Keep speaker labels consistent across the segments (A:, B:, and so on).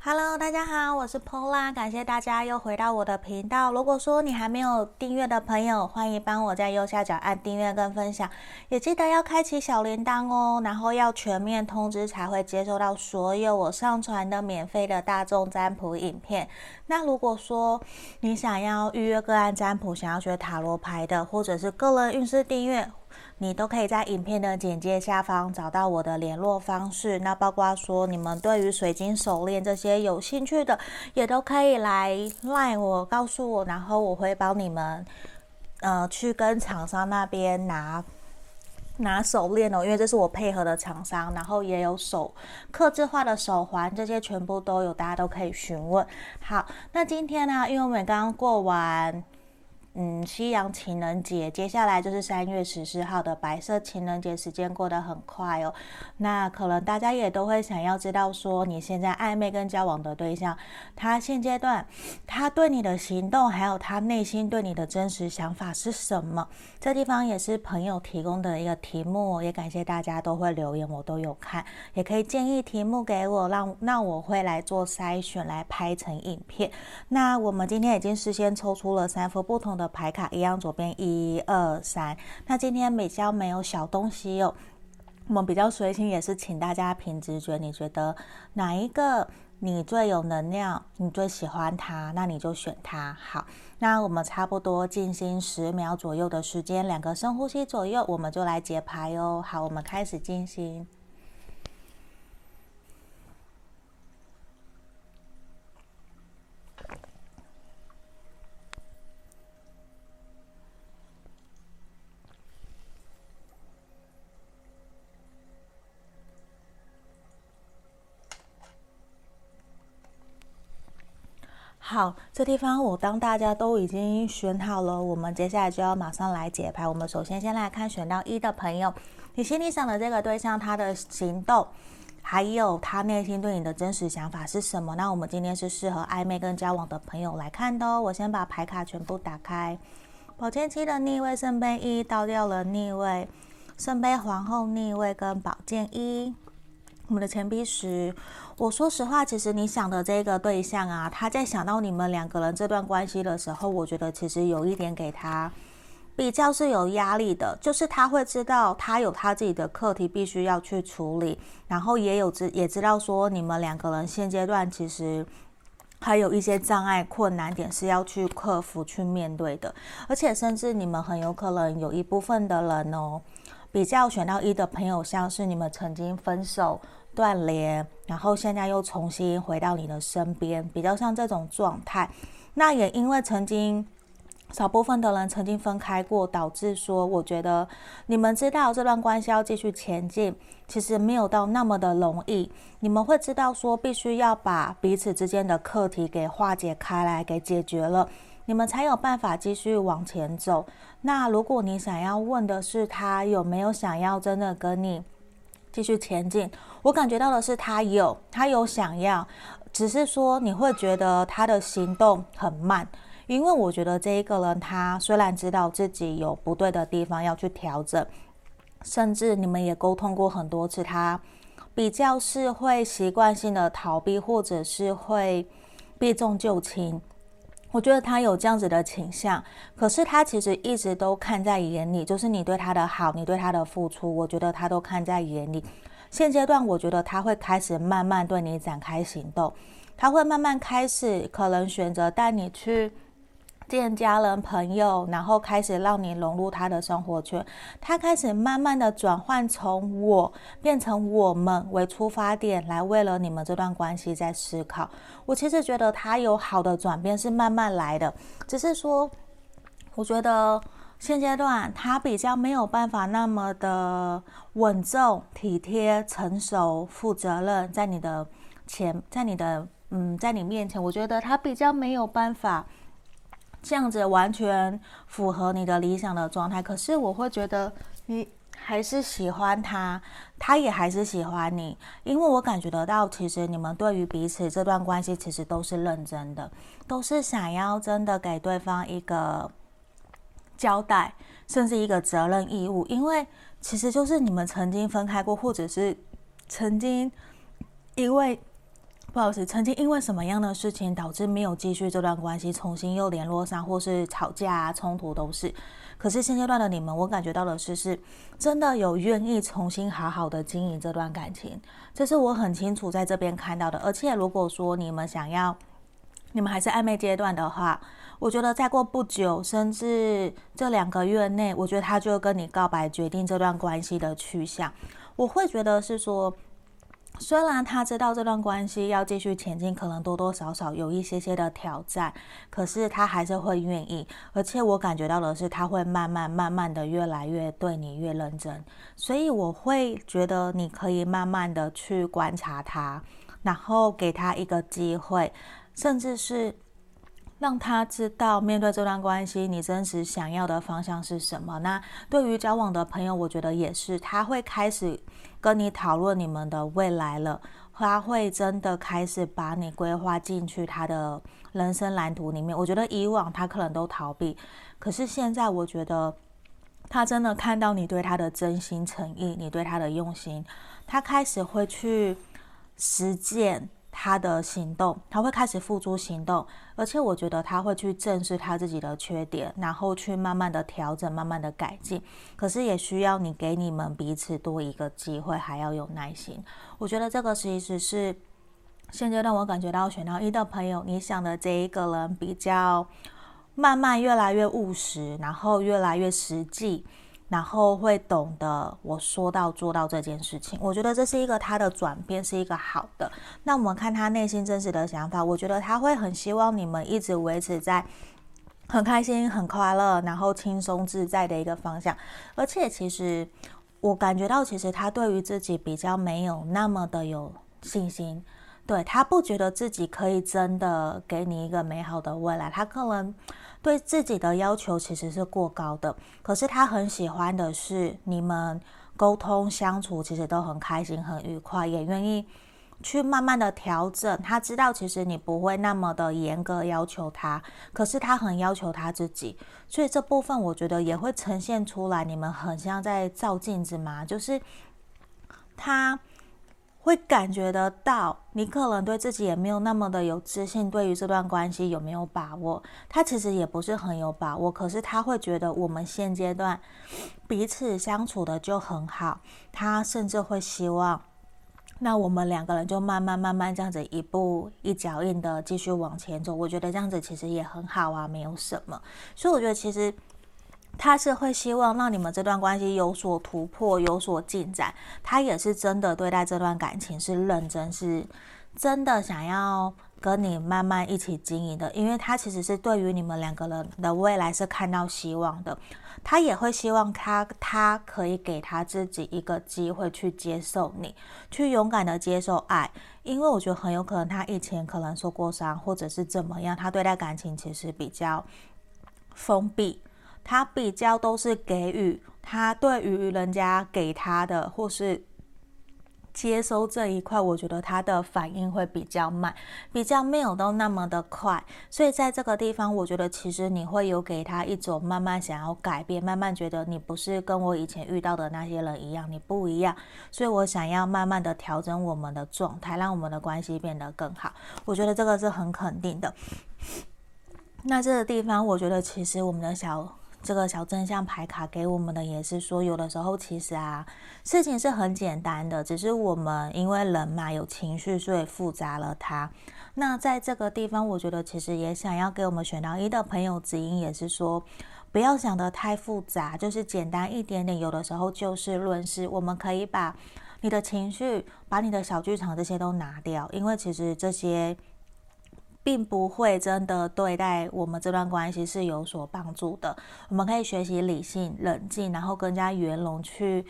A: Hello，大家好，我是 Pola，感谢大家又回到我的频道。如果说你还没有订阅的朋友，欢迎帮我在右下角按订阅跟分享，也记得要开启小铃铛哦，然后要全面通知才会接收到所有我上传的免费的大众占卜影片。那如果说你想要预约个案占卜，想要学塔罗牌的，或者是个人运势订阅。你都可以在影片的简介下方找到我的联络方式。那包括说你们对于水晶手链这些有兴趣的，也都可以来赖我，告诉我，然后我会帮你们，呃，去跟厂商那边拿拿手链哦，因为这是我配合的厂商，然后也有手刻制化的手环，这些全部都有，大家都可以询问。好，那今天呢，因为我们刚刚过完。嗯，西洋情人节接下来就是三月十四号的白色情人节，时间过得很快哦。那可能大家也都会想要知道，说你现在暧昧跟交往的对象，他现阶段他对你的行动，还有他内心对你的真实想法是什么？这地方也是朋友提供的一个题目，也感谢大家都会留言，我都有看，也可以建议题目给我，让那我会来做筛选，来拍成影片。那我们今天已经事先抽出了三幅不同的。牌卡一样，左边一二三。那今天比较没有小东西哦，我们比较随性，也是请大家凭直觉，你觉得哪一个你最有能量，你最喜欢它，那你就选它。好，那我们差不多静心十秒左右的时间，两个深呼吸左右，我们就来解牌哦。好，我们开始静心。好，这地方我当大家都已经选好了，我们接下来就要马上来解牌。我们首先先来看选到一的朋友，你心里想的这个对象，他的行动，还有他内心对你的真实想法是什么？那我们今天是适合暧昧跟交往的朋友来看的哦。我先把牌卡全部打开，宝剑七的逆位，圣杯一倒掉了逆位，圣杯皇后逆位跟宝剑一。我们的钱币十，我说实话，其实你想的这个对象啊，他在想到你们两个人这段关系的时候，我觉得其实有一点给他比较是有压力的，就是他会知道他有他自己的课题必须要去处理，然后也有知也知道说你们两个人现阶段其实还有一些障碍困难点是要去克服去面对的，而且甚至你们很有可能有一部分的人哦，比较选到一的朋友，像是你们曾经分手。断联，然后现在又重新回到你的身边，比较像这种状态。那也因为曾经少部分的人曾经分开过，导致说，我觉得你们知道这段关系要继续前进，其实没有到那么的容易。你们会知道说，必须要把彼此之间的课题给化解开来，给解决了，你们才有办法继续往前走。那如果你想要问的是他有没有想要真的跟你继续前进，我感觉到的是他有，他有想要，只是说你会觉得他的行动很慢，因为我觉得这一个人他虽然知道自己有不对的地方要去调整，甚至你们也沟通过很多次，他比较是会习惯性的逃避，或者是会避重就轻。我觉得他有这样子的倾向，可是他其实一直都看在眼里，就是你对他的好，你对他的付出，我觉得他都看在眼里。现阶段，我觉得他会开始慢慢对你展开行动，他会慢慢开始可能选择带你去见家人朋友，然后开始让你融入他的生活圈。他开始慢慢的转换从我变成我们为出发点，来为了你们这段关系在思考。我其实觉得他有好的转变是慢慢来的，只是说，我觉得。现阶段他比较没有办法那么的稳重、体贴、成熟、负责任，在你的前，在你的嗯，在你面前，我觉得他比较没有办法这样子完全符合你的理想的状态。可是我会觉得你还是喜欢他，他也还是喜欢你，因为我感觉得到，其实你们对于彼此这段关系其实都是认真的，都是想要真的给对方一个。交代，甚至一个责任义务，因为其实就是你们曾经分开过，或者是曾经因为不好意思，曾经因为什么样的事情导致没有继续这段关系，重新又联络上，或是吵架啊、冲突都是。可是现阶段的你们，我感觉到的是，是真的有愿意重新好好的经营这段感情，这是我很清楚在这边看到的。而且如果说你们想要，你们还是暧昧阶段的话，我觉得再过不久，甚至这两个月内，我觉得他就跟你告白，决定这段关系的去向。我会觉得是说。虽然他知道这段关系要继续前进，可能多多少少有一些些的挑战，可是他还是会愿意。而且我感觉到的是，他会慢慢、慢慢的越来越对你越认真。所以我会觉得你可以慢慢的去观察他，然后给他一个机会，甚至是。让他知道，面对这段关系，你真实想要的方向是什么。那对于交往的朋友，我觉得也是，他会开始跟你讨论你们的未来了。他会真的开始把你规划进去他的人生蓝图里面。我觉得以往他可能都逃避，可是现在我觉得他真的看到你对他的真心诚意，你对他的用心，他开始会去实践。他的行动，他会开始付诸行动，而且我觉得他会去正视他自己的缺点，然后去慢慢的调整，慢慢的改进。可是也需要你给你们彼此多一个机会，还要有耐心。我觉得这个其实是现阶段我感觉到选到一的朋友，你想的这一个人比较慢慢越来越务实，然后越来越实际。然后会懂得我说到做到这件事情，我觉得这是一个他的转变，是一个好的。那我们看他内心真实的想法，我觉得他会很希望你们一直维持在很开心、很快乐，然后轻松自在的一个方向。而且其实我感觉到，其实他对于自己比较没有那么的有信心，对，他不觉得自己可以真的给你一个美好的未来，他可能。对自己的要求其实是过高的，可是他很喜欢的是你们沟通相处，其实都很开心、很愉快，也愿意去慢慢的调整。他知道其实你不会那么的严格要求他，可是他很要求他自己，所以这部分我觉得也会呈现出来。你们很像在照镜子嘛，就是他。会感觉得到，你可能对自己也没有那么的有自信，对于这段关系有没有把握？他其实也不是很有把握，可是他会觉得我们现阶段彼此相处的就很好，他甚至会希望，那我们两个人就慢慢慢慢这样子一步一脚印的继续往前走。我觉得这样子其实也很好啊，没有什么。所以我觉得其实。他是会希望让你们这段关系有所突破、有所进展。他也是真的对待这段感情是认真，是真的想要跟你慢慢一起经营的。因为他其实是对于你们两个人的未来是看到希望的。他也会希望他他可以给他自己一个机会去接受你，去勇敢的接受爱。因为我觉得很有可能他以前可能受过伤，或者是怎么样，他对待感情其实比较封闭。他比较都是给予，他对于人家给他的或是接收这一块，我觉得他的反应会比较慢，比较没有都那么的快。所以在这个地方，我觉得其实你会有给他一种慢慢想要改变，慢慢觉得你不是跟我以前遇到的那些人一样，你不一样。所以我想要慢慢的调整我们的状态，让我们的关系变得更好。我觉得这个是很肯定的。那这个地方，我觉得其实我们的小。这个小正向牌卡给我们的也是说，有的时候其实啊，事情是很简单的，只是我们因为人嘛有情绪，所以复杂了它。那在这个地方，我觉得其实也想要给我们选到一的朋友指引，也是说，不要想得太复杂，就是简单一点点。有的时候就事论事，我们可以把你的情绪、把你的小剧场这些都拿掉，因为其实这些。并不会真的对待我们这段关系是有所帮助的。我们可以学习理性、冷静，然后更加圆融，去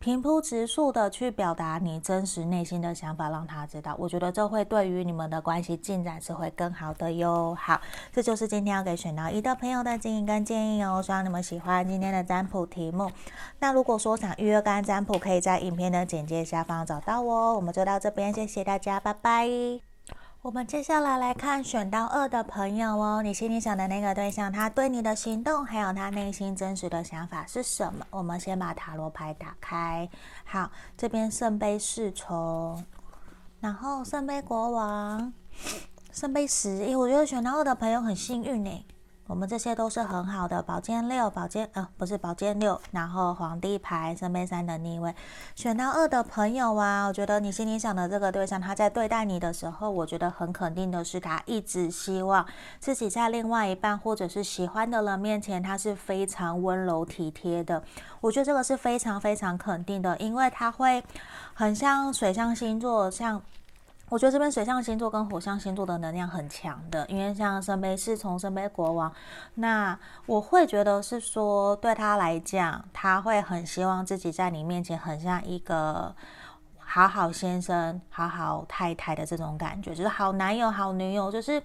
A: 平铺直述的去表达你真实内心的想法，让他知道。我觉得这会对于你们的关系进展是会更好的哟。好，这就是今天要给选到一的朋友的建议跟建议哦。希望你们喜欢今天的占卜题目。那如果说想预约干占卜，可以在影片的简介下方找到我。我们就到这边，谢谢大家，拜拜。我们接下来来看选到二的朋友哦，你心里想的那个对象，他对你的行动，还有他内心真实的想法是什么？我们先把塔罗牌打开。好，这边圣杯侍从，然后圣杯国王、圣杯十，一，我觉得选到二的朋友很幸运呢。我们这些都是很好的，宝剑六，宝剑呃不是宝剑六，然后皇帝牌，圣杯三的逆位，选到二的朋友啊，我觉得你心里想的这个对象，他在对待你的时候，我觉得很肯定的是，他一直希望自己在另外一半或者是喜欢的人面前，他是非常温柔体贴的。我觉得这个是非常非常肯定的，因为他会很像水象星座，像。我觉得这边水象星座跟火象星座的能量很强的，因为像圣杯侍从、圣杯国王，那我会觉得是说，对他来讲，他会很希望自己在你面前很像一个好好先生、好好太太的这种感觉，就是好男友、好女友，就是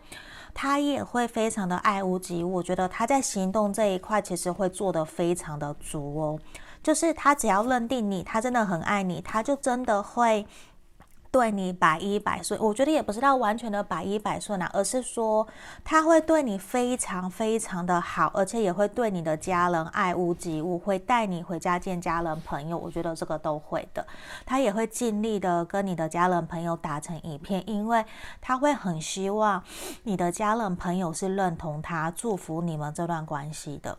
A: 他也会非常的爱屋及乌。我觉得他在行动这一块其实会做得非常的足哦，就是他只要认定你，他真的很爱你，他就真的会。对你百依百顺，我觉得也不是到完全的百依百顺啊，而是说他会对你非常非常的好，而且也会对你的家人爱屋及乌，会带你回家见家人朋友，我觉得这个都会的。他也会尽力的跟你的家人朋友打成一片，因为他会很希望你的家人朋友是认同他、祝福你们这段关系的。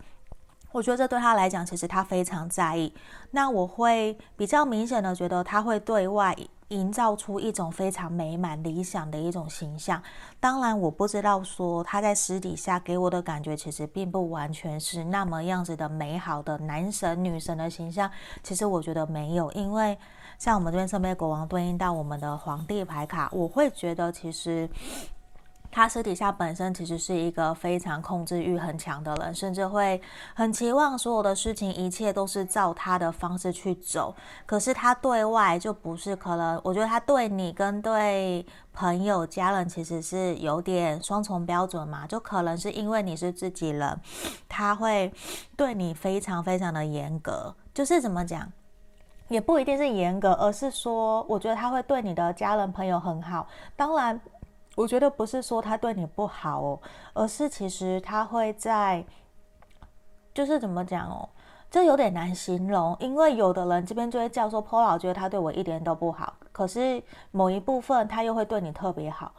A: 我觉得这对他来讲，其实他非常在意。那我会比较明显的觉得他会对外。营造出一种非常美满、理想的一种形象。当然，我不知道说他在私底下给我的感觉，其实并不完全是那么样子的美好的男神女神的形象。其实我觉得没有，因为像我们这边圣杯国王对应到我们的皇帝牌卡，我会觉得其实。他私底下本身其实是一个非常控制欲很强的人，甚至会很期望所有的事情一切都是照他的方式去走。可是他对外就不是，可能我觉得他对你跟对朋友、家人其实是有点双重标准嘛，就可能是因为你是自己人，他会对你非常非常的严格。就是怎么讲，也不一定是严格，而是说，我觉得他会对你的家人朋友很好。当然。我觉得不是说他对你不好哦，而是其实他会在，就是怎么讲哦，这有点难形容，因为有的人这边就会叫说，Paul 觉得他对我一点都不好，可是某一部分他又会对你特别好。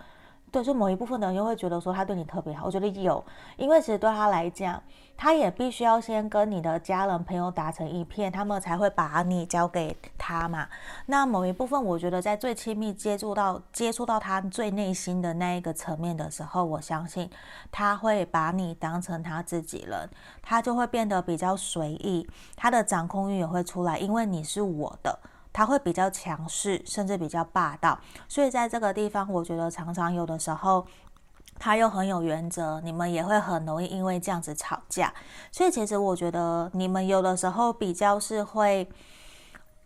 A: 对，就某一部分的人又会觉得说他对你特别好，我觉得有，因为其实对他来讲，他也必须要先跟你的家人朋友打成一片，他们才会把你交给他嘛。那某一部分，我觉得在最亲密接触到接触到他最内心的那一个层面的时候，我相信他会把你当成他自己人，他就会变得比较随意，他的掌控欲也会出来，因为你是我的。他会比较强势，甚至比较霸道，所以在这个地方，我觉得常常有的时候，他又很有原则，你们也会很容易因为这样子吵架。所以其实我觉得你们有的时候比较是会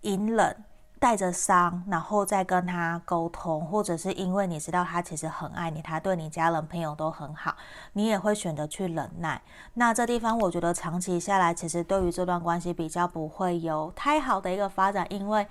A: 隐忍。带着伤，然后再跟他沟通，或者是因为你知道他其实很爱你，他对你家人朋友都很好，你也会选择去忍耐。那这地方我觉得长期下来，其实对于这段关系比较不会有太好的一个发展，因为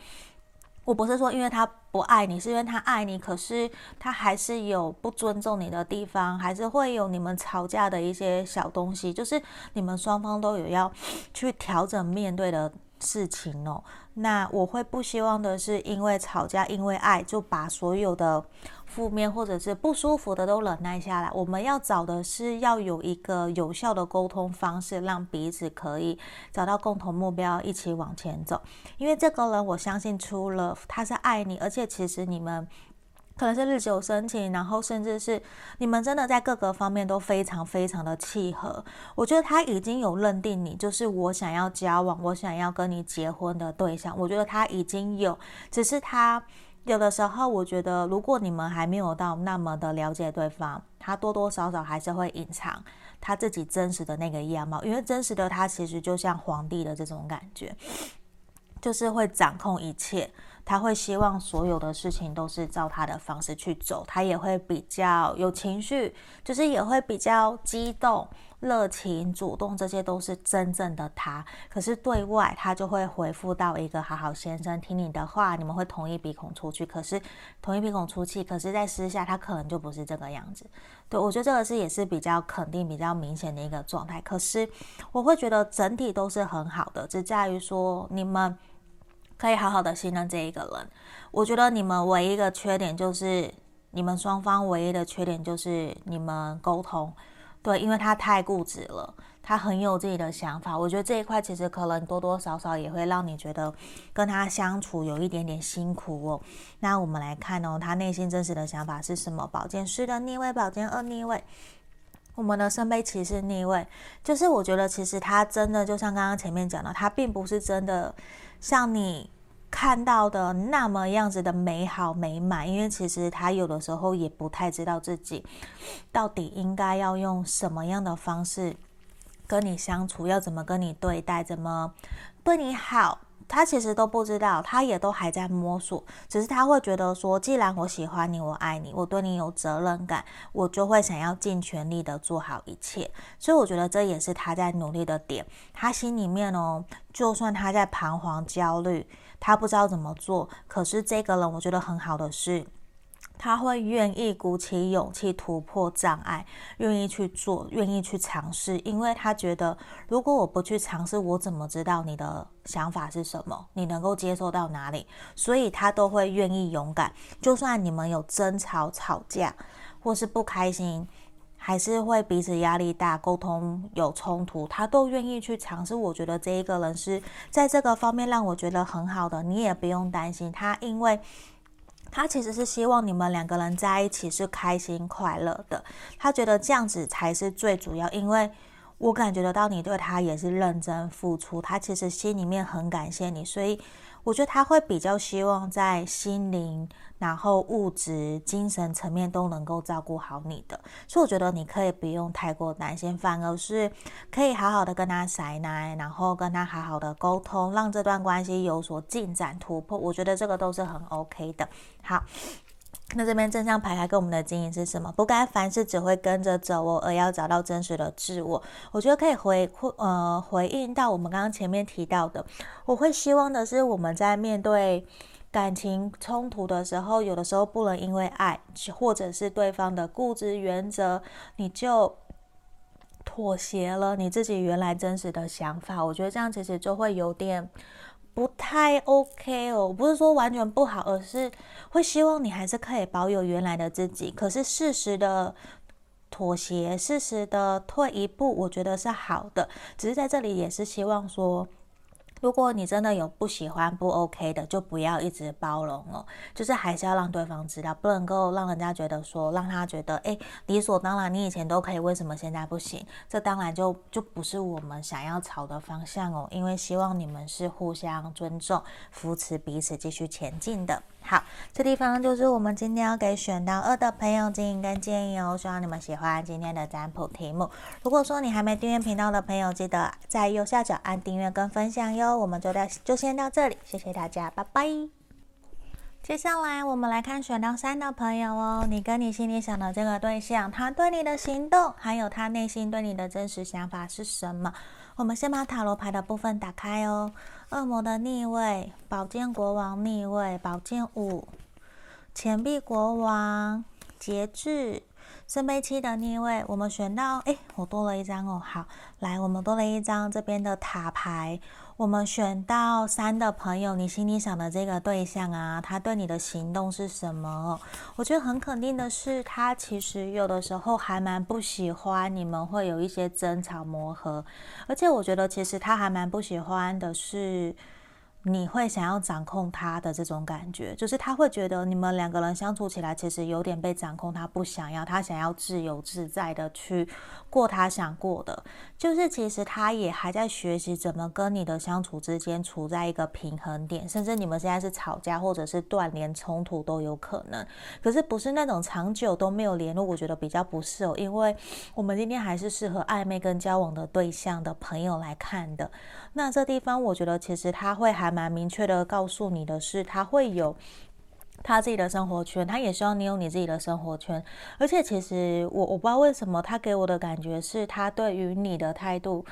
A: 我不是说因为他不爱你，是因为他爱你，可是他还是有不尊重你的地方，还是会有你们吵架的一些小东西，就是你们双方都有要去调整面对的事情哦。那我会不希望的是，因为吵架，因为爱，就把所有的负面或者是不舒服的都忍耐下来。我们要找的是要有一个有效的沟通方式，让彼此可以找到共同目标，一起往前走。因为这个人，我相信除了他是爱你，而且其实你们。可能是日久生情，然后甚至是你们真的在各个方面都非常非常的契合。我觉得他已经有认定你，就是我想要交往，我想要跟你结婚的对象。我觉得他已经有，只是他有的时候，我觉得如果你们还没有到那么的了解对方，他多多少少还是会隐藏他自己真实的那个样貌，因为真实的他其实就像皇帝的这种感觉，就是会掌控一切。他会希望所有的事情都是照他的方式去走，他也会比较有情绪，就是也会比较激动、热情、主动，这些都是真正的他。可是对外，他就会回复到一个好好先生，听你的话，你们会同意鼻孔出去。可是同意鼻孔出气，可是在私下，他可能就不是这个样子。对，我觉得这个是也是比较肯定、比较明显的一个状态。可是我会觉得整体都是很好的，只在于说你们。可以好好的信任这一个人。我觉得你们唯一的缺点就是，你们双方唯一的缺点就是你们沟通，对，因为他太固执了，他很有自己的想法。我觉得这一块其实可能多多少少也会让你觉得跟他相处有一点点辛苦哦。那我们来看哦，他内心真实的想法是什么？宝剑四的逆位，宝剑二逆位。我们的圣杯骑士逆位，就是我觉得其实他真的就像刚刚前面讲的，他并不是真的像你看到的那么样子的美好美满，因为其实他有的时候也不太知道自己到底应该要用什么样的方式跟你相处，要怎么跟你对待，怎么对你好。他其实都不知道，他也都还在摸索。只是他会觉得说，既然我喜欢你，我爱你，我对你有责任感，我就会想要尽全力的做好一切。所以我觉得这也是他在努力的点。他心里面哦，就算他在彷徨焦虑，他不知道怎么做，可是这个人我觉得很好的是。他会愿意鼓起勇气突破障碍，愿意去做，愿意去尝试，因为他觉得如果我不去尝试，我怎么知道你的想法是什么？你能够接受到哪里？所以他都会愿意勇敢，就算你们有争吵、吵架，或是不开心，还是会彼此压力大，沟通有冲突，他都愿意去尝试。我觉得这一个人是在这个方面让我觉得很好的，你也不用担心他，因为。他其实是希望你们两个人在一起是开心快乐的，他觉得这样子才是最主要，因为我感觉得到你对他也是认真付出，他其实心里面很感谢你，所以。我觉得他会比较希望在心灵、然后物质、精神层面都能够照顾好你的，所以我觉得你可以不用太过担心，反而是可以好好的跟他撒奶，然后跟他好好的沟通，让这段关系有所进展突破。我觉得这个都是很 OK 的。好。那这边正向牌卡跟我们的经营是什么？不该凡事只会跟着走哦，而要找到真实的自我。我觉得可以回呃回应到我们刚刚前面提到的。我会希望的是，我们在面对感情冲突的时候，有的时候不能因为爱或者是对方的固执原则，你就妥协了你自己原来真实的想法。我觉得这样其实就会有点。不太 OK 哦，不是说完全不好，而是会希望你还是可以保有原来的自己。可是适时的妥协，适时的退一步，我觉得是好的。只是在这里也是希望说。如果你真的有不喜欢、不 OK 的，就不要一直包容哦。就是还是要让对方知道，不能够让人家觉得说，让他觉得，哎，理所当然，你以前都可以，为什么现在不行？这当然就就不是我们想要朝的方向哦。因为希望你们是互相尊重、扶持彼此，继续前进的。好，这地方就是我们今天要给选到二的朋友建议跟建议哦。希望你们喜欢今天的占卜题目。如果说你还没订阅频道的朋友，记得在右下角按订阅跟分享哟。我们就到就先到这里，谢谢大家，拜拜。接下来我们来看选到三的朋友哦，你跟你心里想的这个对象，他对你的行动，还有他内心对你的真实想法是什么？我们先把塔罗牌的部分打开哦。恶魔的逆位，宝剑国王逆位，宝剑五，钱币国王，节制，圣杯七的逆位。我们选到，哎，我多了一张哦。好，来，我们多了一张这边的塔牌。我们选到三的朋友，你心里想的这个对象啊，他对你的行动是什么？我觉得很肯定的是，他其实有的时候还蛮不喜欢你们会有一些争吵磨合，而且我觉得其实他还蛮不喜欢的是。你会想要掌控他的这种感觉，就是他会觉得你们两个人相处起来其实有点被掌控，他不想要，他想要自由自在的去过他想过的，就是其实他也还在学习怎么跟你的相处之间处在一个平衡点，甚至你们现在是吵架或者是断联冲突都有可能，可是不是那种长久都没有联络，我觉得比较不适合，因为我们今天还是适合暧昧跟交往的对象的朋友来看的。那这地方，我觉得其实他会还蛮明确的告诉你的是，他会有他自己的生活圈，他也希望你有你自己的生活圈。而且其实我我不知道为什么，他给我的感觉是他对于你的态度，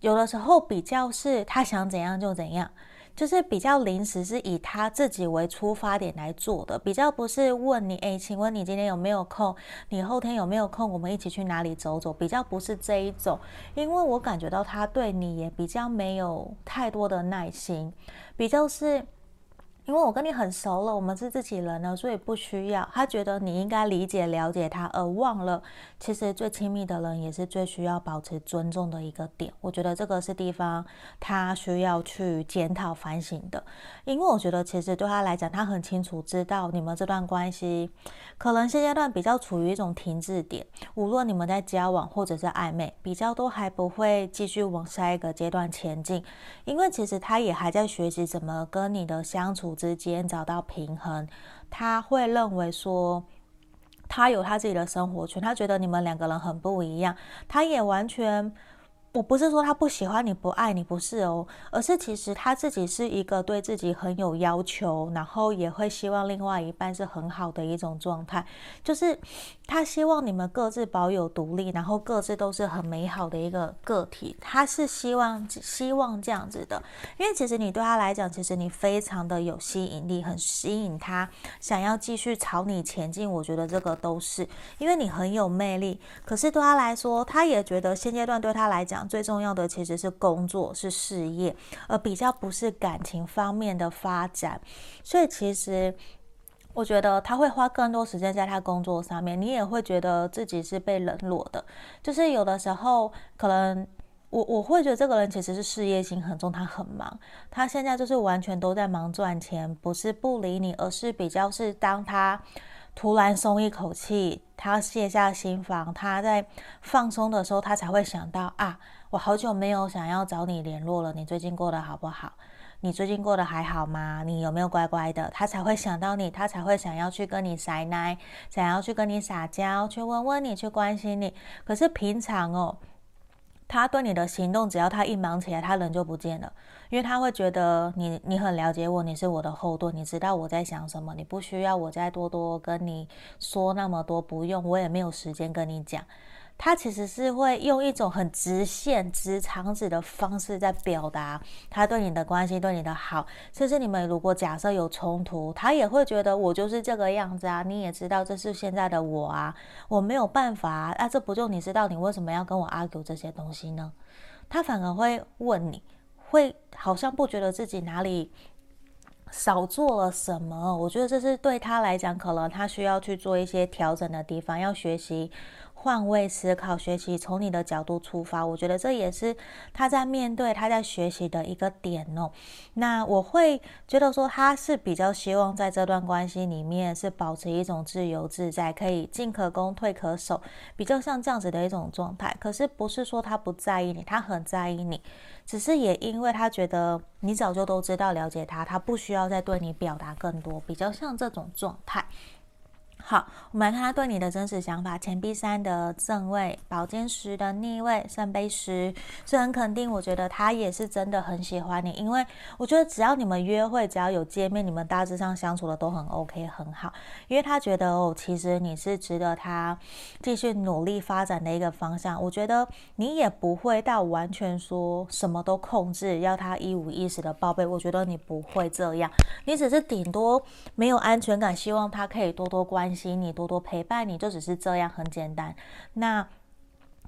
A: 有的时候比较是他想怎样就怎样。就是比较临时，是以他自己为出发点来做的，比较不是问你，诶，请问你今天有没有空？你后天有没有空？我们一起去哪里走走？比较不是这一种，因为我感觉到他对你也比较没有太多的耐心，比较是因为我跟你很熟了，我们是自己人了，所以不需要。他觉得你应该理解、了解他，而忘了其实最亲密的人也是最需要保持尊重的一个点。我觉得这个是地方他需要去检讨反省的。因为我觉得其实对他来讲，他很清楚知道你们这段关系可能现阶段比较处于一种停滞点。无论你们在交往或者是暧昧，比较都还不会继续往下一个阶段前进。因为其实他也还在学习怎么跟你的相处之间找到平衡，他会认为说，他有他自己的生活圈，他觉得你们两个人很不一样，他也完全。我不是说他不喜欢你，不爱你，不是哦，而是其实他自己是一个对自己很有要求，然后也会希望另外一半是很好的一种状态，就是他希望你们各自保有独立，然后各自都是很美好的一个个体，他是希望希望这样子的，因为其实你对他来讲，其实你非常的有吸引力，很吸引他，想要继续朝你前进，我觉得这个都是因为你很有魅力，可是对他来说，他也觉得现阶段对他来讲。最重要的其实是工作，是事业，而比较不是感情方面的发展。所以其实我觉得他会花更多时间在他工作上面，你也会觉得自己是被冷落的。就是有的时候，可能我我会觉得这个人其实是事业心很重，他很忙，他现在就是完全都在忙赚钱，不是不理你，而是比较是当他。突然松一口气，他卸下心防，他在放松的时候，他才会想到啊，我好久没有想要找你联络了，你最近过得好不好？你最近过得还好吗？你有没有乖乖的？他才会想到你，他才会想要去跟你撒奶，想要去跟你撒娇，去问问你，去关心你。可是平常哦。他对你的行动，只要他一忙起来，他人就不见了，因为他会觉得你你很了解我，你是我的后盾，你知道我在想什么，你不需要我再多多跟你说那么多，不用，我也没有时间跟你讲。他其实是会用一种很直线、直肠子的方式在表达他对你的关心、对你的好。甚至你们如果假设有冲突，他也会觉得我就是这个样子啊。你也知道这是现在的我啊，我没有办法啊。啊，这不就你知道你为什么要跟我 argue 这些东西呢？他反而会问你，会好像不觉得自己哪里少做了什么。我觉得这是对他来讲，可能他需要去做一些调整的地方，要学习。换位思考，学习从你的角度出发，我觉得这也是他在面对、他在学习的一个点哦。那我会觉得说，他是比较希望在这段关系里面是保持一种自由自在，可以进可攻、退可守，比较像这样子的一种状态。可是不是说他不在意你，他很在意你，只是也因为他觉得你早就都知道、了解他，他不需要再对你表达更多，比较像这种状态。好，我们来看他对你的真实想法。钱币三的正位，宝剑十的逆位，圣杯十是很肯定。我觉得他也是真的很喜欢你，因为我觉得只要你们约会，只要有见面，你们大致上相处的都很 OK，很好。因为他觉得哦，其实你是值得他继续努力发展的一个方向。我觉得你也不会到完全说什么都控制，要他一五一十的报备。我觉得你不会这样，你只是顶多没有安全感，希望他可以多多关心。你多多陪伴你，就只是这样，很简单。那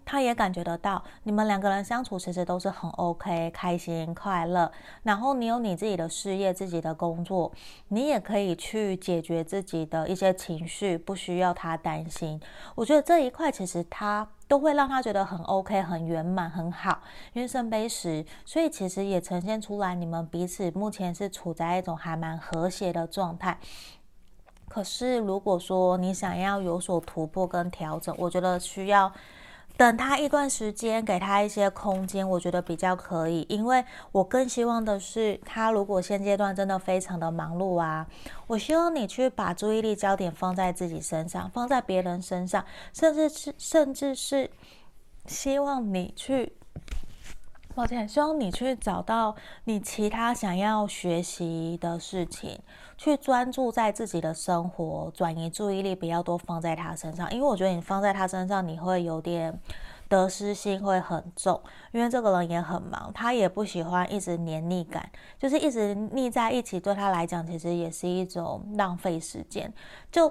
A: 他也感觉得到，你们两个人相处其实都是很 OK，开心快乐。然后你有你自己的事业、自己的工作，你也可以去解决自己的一些情绪，不需要他担心。我觉得这一块其实他都会让他觉得很 OK、很圆满、很好。因为圣杯十，所以其实也呈现出来，你们彼此目前是处在一种还蛮和谐的状态。可是，如果说你想要有所突破跟调整，我觉得需要等他一段时间，给他一些空间，我觉得比较可以。因为我更希望的是，他如果现阶段真的非常的忙碌啊，我希望你去把注意力焦点放在自己身上，放在别人身上，甚至是甚至是希望你去。抱歉，希望你去找到你其他想要学习的事情，去专注在自己的生活，转移注意力，不要多放在他身上。因为我觉得你放在他身上，你会有点得失心会很重。因为这个人也很忙，他也不喜欢一直黏腻感，就是一直腻在一起，对他来讲其实也是一种浪费时间。就。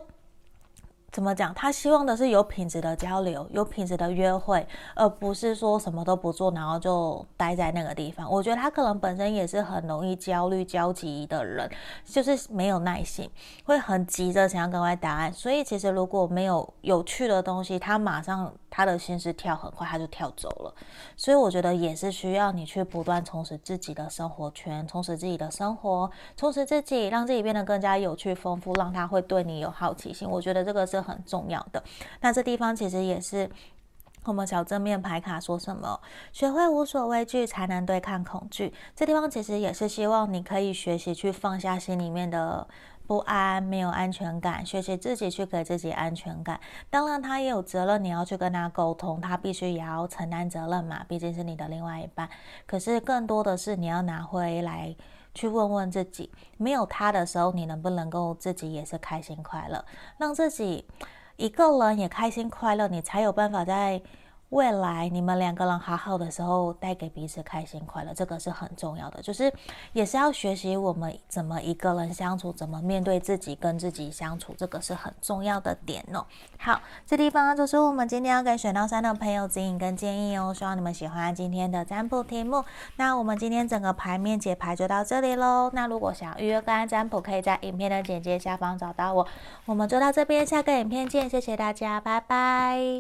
A: 怎么讲？他希望的是有品质的交流，有品质的约会，而不是说什么都不做，然后就待在那个地方。我觉得他可能本身也是很容易焦虑、焦急的人，就是没有耐心，会很急着想要赶快答案。所以其实如果没有有趣的东西，他马上他的心思跳很快，他就跳走了。所以我觉得也是需要你去不断充实自己的生活圈，充实自己的生活，充实自己，让自己变得更加有趣、丰富，让他会对你有好奇心。我觉得这个是很重要的，那这地方其实也是我们小正面牌卡说什么，学会无所畏惧，才能对抗恐惧。这地方其实也是希望你可以学习去放下心里面的不安、没有安全感，学习自己去给自己安全感。当然，他也有责任，你要去跟他沟通，他必须也要承担责任嘛，毕竟是你的另外一半。可是更多的是你要拿回来。去问问自己，没有他的时候，你能不能够自己也是开心快乐，让自己一个人也开心快乐，你才有办法在。未来你们两个人好好的时候，带给彼此开心快乐，这个是很重要的。就是也是要学习我们怎么一个人相处，怎么面对自己，跟自己相处，这个是很重要的点哦。好，这地方就是我们今天要给选到三的朋友指引跟建议哦。希望你们喜欢今天的占卜题目。那我们今天整个牌面解牌就到这里喽。那如果想预约个案占卜，可以在影片的简介下方找到我。我们就到这边，下个影片见，谢谢大家，拜拜。